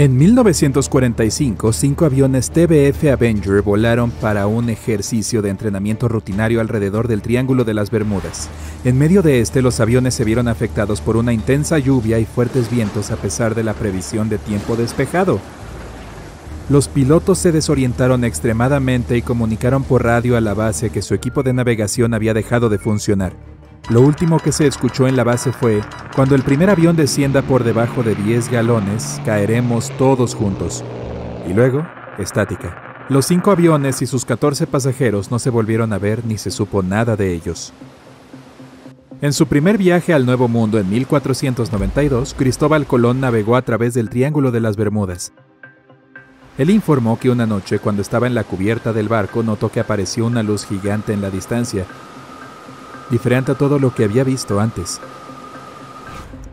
En 1945, cinco aviones TBF Avenger volaron para un ejercicio de entrenamiento rutinario alrededor del Triángulo de las Bermudas. En medio de este, los aviones se vieron afectados por una intensa lluvia y fuertes vientos a pesar de la previsión de tiempo despejado. Los pilotos se desorientaron extremadamente y comunicaron por radio a la base que su equipo de navegación había dejado de funcionar. Lo último que se escuchó en la base fue, cuando el primer avión descienda por debajo de 10 galones, caeremos todos juntos. Y luego, estática. Los cinco aviones y sus 14 pasajeros no se volvieron a ver ni se supo nada de ellos. En su primer viaje al Nuevo Mundo en 1492, Cristóbal Colón navegó a través del Triángulo de las Bermudas. Él informó que una noche, cuando estaba en la cubierta del barco, notó que apareció una luz gigante en la distancia, diferente a todo lo que había visto antes.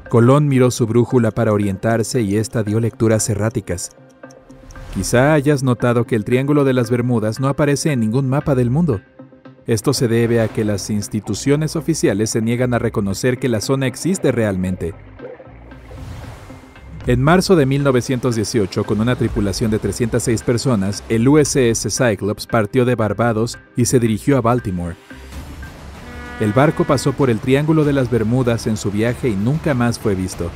Colón miró su brújula para orientarse y ésta dio lecturas erráticas. Quizá hayas notado que el Triángulo de las Bermudas no aparece en ningún mapa del mundo. Esto se debe a que las instituciones oficiales se niegan a reconocer que la zona existe realmente. En marzo de 1918, con una tripulación de 306 personas, el USS Cyclops partió de Barbados y se dirigió a Baltimore. El barco pasó por el Triángulo de las Bermudas en su viaje y nunca más fue visto.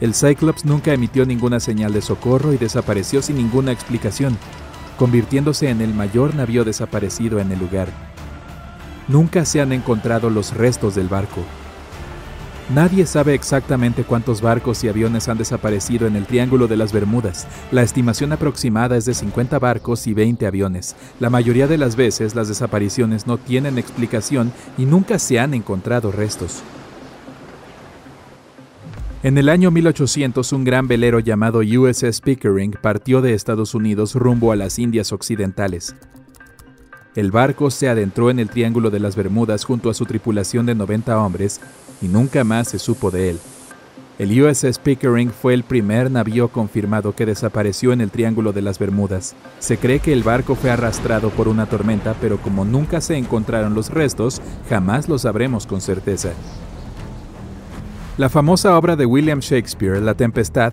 El Cyclops nunca emitió ninguna señal de socorro y desapareció sin ninguna explicación, convirtiéndose en el mayor navío desaparecido en el lugar. Nunca se han encontrado los restos del barco. Nadie sabe exactamente cuántos barcos y aviones han desaparecido en el Triángulo de las Bermudas. La estimación aproximada es de 50 barcos y 20 aviones. La mayoría de las veces las desapariciones no tienen explicación y nunca se han encontrado restos. En el año 1800, un gran velero llamado USS Pickering partió de Estados Unidos rumbo a las Indias Occidentales. El barco se adentró en el Triángulo de las Bermudas junto a su tripulación de 90 hombres y nunca más se supo de él. El USS Pickering fue el primer navío confirmado que desapareció en el Triángulo de las Bermudas. Se cree que el barco fue arrastrado por una tormenta, pero como nunca se encontraron los restos, jamás lo sabremos con certeza. La famosa obra de William Shakespeare, La Tempestad,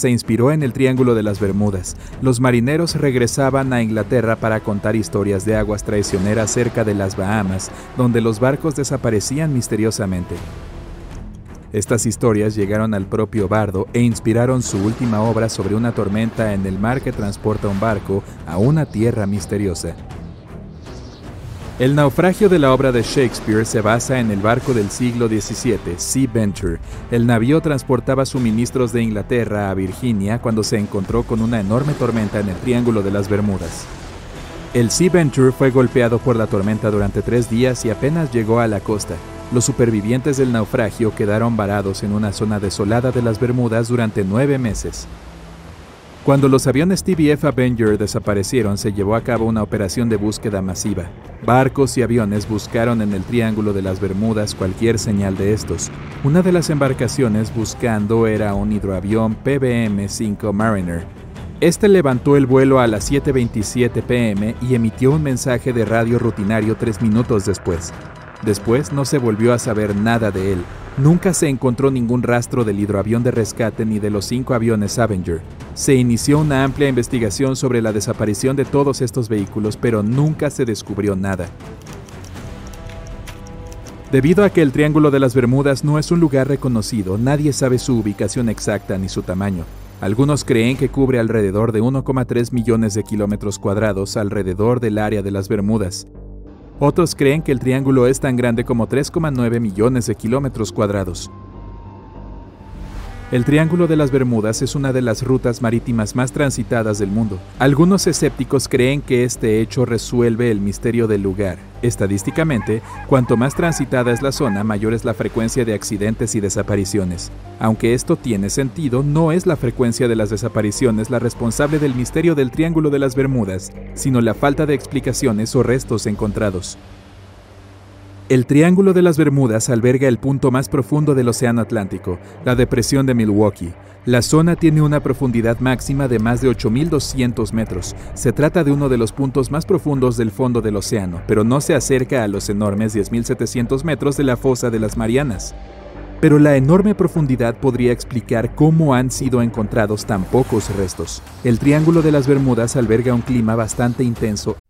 Se inspiró en el Triángulo de las Bermudas. Los marineros regresaban a Inglaterra para contar historias de aguas traicioneras cerca de las Bahamas, donde los barcos desaparecían misteriosamente. Estas historias llegaron al propio Bardo e inspiraron su última obra sobre una tormenta en el mar que transporta un barco a una tierra misteriosa. El naufragio de la obra de Shakespeare se basa en el barco del siglo XVII, Sea Venture. El navío transportaba suministros de Inglaterra a Virginia cuando se encontró con una enorme tormenta en el Triángulo de las Bermudas. El Sea Venture fue golpeado por la tormenta durante tres días y apenas llegó a la costa. Los supervivientes del naufragio quedaron varados en una zona desolada de las Bermudas durante nueve meses. Cuando los aviones TBF Avenger desaparecieron, se llevó a cabo una operación de búsqueda masiva. Barcos y aviones buscaron en el Triángulo de las Bermudas cualquier señal de estos. Una de las embarcaciones buscando era un hidroavión PBM-5 Mariner. Este levantó el vuelo a las 7.27 pm y emitió un mensaje de radio rutinario tres minutos después. Después no se volvió a saber nada de él. Nunca se encontró ningún rastro del hidroavión de rescate ni de los cinco aviones Avenger. Se inició una amplia investigación sobre la desaparición de todos estos vehículos, pero nunca se descubrió nada. Debido a que el Triángulo de las Bermudas no es un lugar reconocido, nadie sabe su ubicación exacta ni su tamaño. Algunos creen que cubre alrededor de 1,3 millones de kilómetros cuadrados alrededor del área de las Bermudas. Otros creen que el triángulo es tan grande como 3,9 millones de kilómetros cuadrados. El Triángulo de las Bermudas es una de las rutas marítimas más transitadas del mundo. Algunos escépticos creen que este hecho resuelve el misterio del lugar. Estadísticamente, cuanto más transitada es la zona, mayor es la frecuencia de accidentes y desapariciones. Aunque esto tiene sentido, no es la frecuencia de las desapariciones la responsable del misterio del Triángulo de las Bermudas, sino la falta de explicaciones o restos encontrados. El Triángulo de las Bermudas alberga el punto más profundo del Océano Atlántico, la Depresión de Milwaukee. La zona tiene una profundidad máxima de más de 8.200 metros. Se trata de uno de los puntos más profundos del fondo del océano, pero no se acerca a los enormes 10.700 metros de la fosa de las Marianas. Pero la enorme profundidad podría explicar cómo han sido encontrados tan pocos restos. El Triángulo de las Bermudas alberga un clima bastante intenso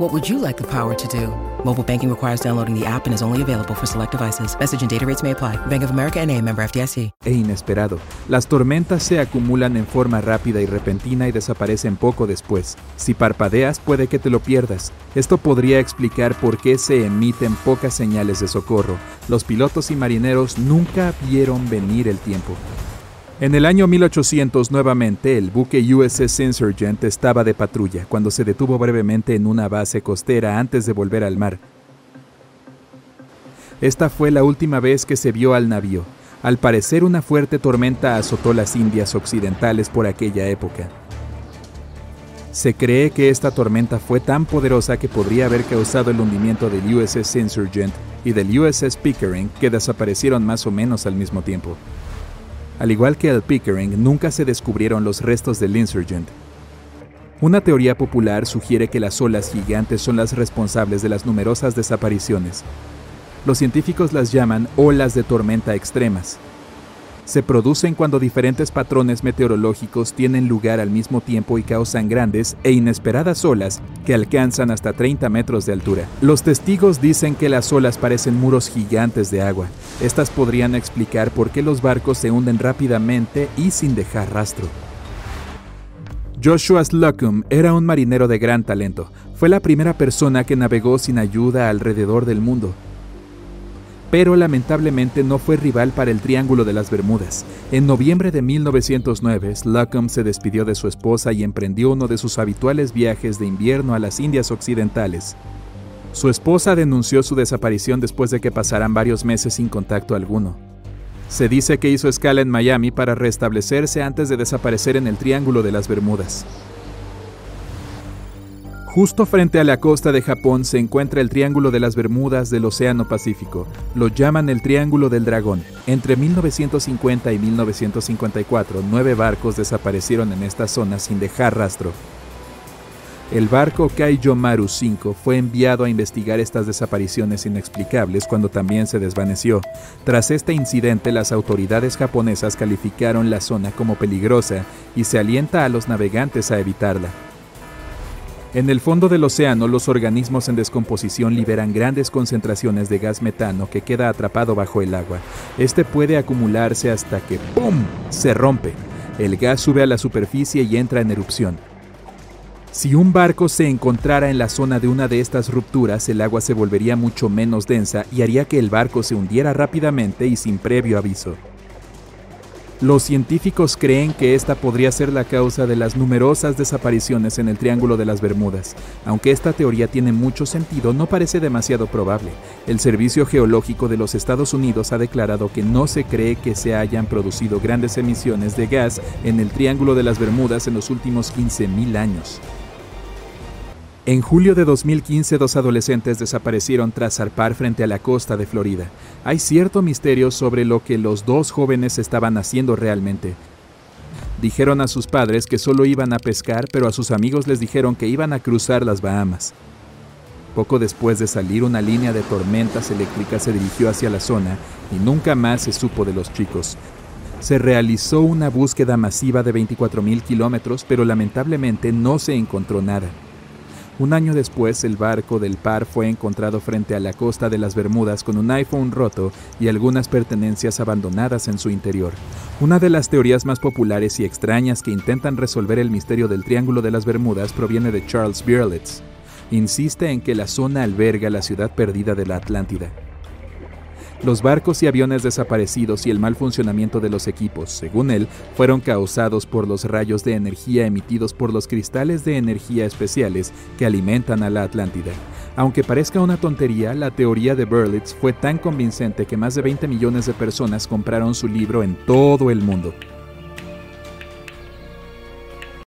What would you like the power to do? Mobile banking requires downloading the app and is only available for select devices. Message and data rates may apply. Bank of America NA, member FDIC. E inesperado. Las tormentas se acumulan en forma rápida y repentina y desaparecen poco después. Si parpadeas puede que te lo pierdas. Esto podría explicar por qué se emiten pocas señales de socorro. Los pilotos y marineros nunca vieron venir el tiempo. En el año 1800 nuevamente el buque USS Insurgent estaba de patrulla cuando se detuvo brevemente en una base costera antes de volver al mar. Esta fue la última vez que se vio al navío. Al parecer una fuerte tormenta azotó las Indias Occidentales por aquella época. Se cree que esta tormenta fue tan poderosa que podría haber causado el hundimiento del USS Insurgent y del USS Pickering que desaparecieron más o menos al mismo tiempo. Al igual que el Pickering, nunca se descubrieron los restos del Insurgent. Una teoría popular sugiere que las olas gigantes son las responsables de las numerosas desapariciones. Los científicos las llaman olas de tormenta extremas, se producen cuando diferentes patrones meteorológicos tienen lugar al mismo tiempo y causan grandes e inesperadas olas que alcanzan hasta 30 metros de altura. Los testigos dicen que las olas parecen muros gigantes de agua. Estas podrían explicar por qué los barcos se hunden rápidamente y sin dejar rastro. Joshua Slocum era un marinero de gran talento. Fue la primera persona que navegó sin ayuda alrededor del mundo pero lamentablemente no fue rival para el Triángulo de las Bermudas. En noviembre de 1909, Slocum se despidió de su esposa y emprendió uno de sus habituales viajes de invierno a las Indias Occidentales. Su esposa denunció su desaparición después de que pasaran varios meses sin contacto alguno. Se dice que hizo escala en Miami para restablecerse antes de desaparecer en el Triángulo de las Bermudas. Justo frente a la costa de Japón se encuentra el Triángulo de las Bermudas del Océano Pacífico. Lo llaman el Triángulo del Dragón. Entre 1950 y 1954, nueve barcos desaparecieron en esta zona sin dejar rastro. El barco Kaijomaru 5 fue enviado a investigar estas desapariciones inexplicables cuando también se desvaneció. Tras este incidente, las autoridades japonesas calificaron la zona como peligrosa y se alienta a los navegantes a evitarla. En el fondo del océano, los organismos en descomposición liberan grandes concentraciones de gas metano que queda atrapado bajo el agua. Este puede acumularse hasta que ¡pum! se rompe. El gas sube a la superficie y entra en erupción. Si un barco se encontrara en la zona de una de estas rupturas, el agua se volvería mucho menos densa y haría que el barco se hundiera rápidamente y sin previo aviso. Los científicos creen que esta podría ser la causa de las numerosas desapariciones en el Triángulo de las Bermudas. Aunque esta teoría tiene mucho sentido, no parece demasiado probable. El Servicio Geológico de los Estados Unidos ha declarado que no se cree que se hayan producido grandes emisiones de gas en el Triángulo de las Bermudas en los últimos 15.000 años. En julio de 2015, dos adolescentes desaparecieron tras zarpar frente a la costa de Florida. Hay cierto misterio sobre lo que los dos jóvenes estaban haciendo realmente. Dijeron a sus padres que solo iban a pescar, pero a sus amigos les dijeron que iban a cruzar las Bahamas. Poco después de salir, una línea de tormentas eléctricas se dirigió hacia la zona y nunca más se supo de los chicos. Se realizó una búsqueda masiva de 24.000 kilómetros, pero lamentablemente no se encontró nada. Un año después, el barco del par fue encontrado frente a la costa de las Bermudas con un iPhone roto y algunas pertenencias abandonadas en su interior. Una de las teorías más populares y extrañas que intentan resolver el misterio del Triángulo de las Bermudas proviene de Charles Birlitz. Insiste en que la zona alberga la ciudad perdida de la Atlántida. Los barcos y aviones desaparecidos y el mal funcionamiento de los equipos, según él, fueron causados por los rayos de energía emitidos por los cristales de energía especiales que alimentan a la Atlántida. Aunque parezca una tontería, la teoría de Berlitz fue tan convincente que más de 20 millones de personas compraron su libro en todo el mundo.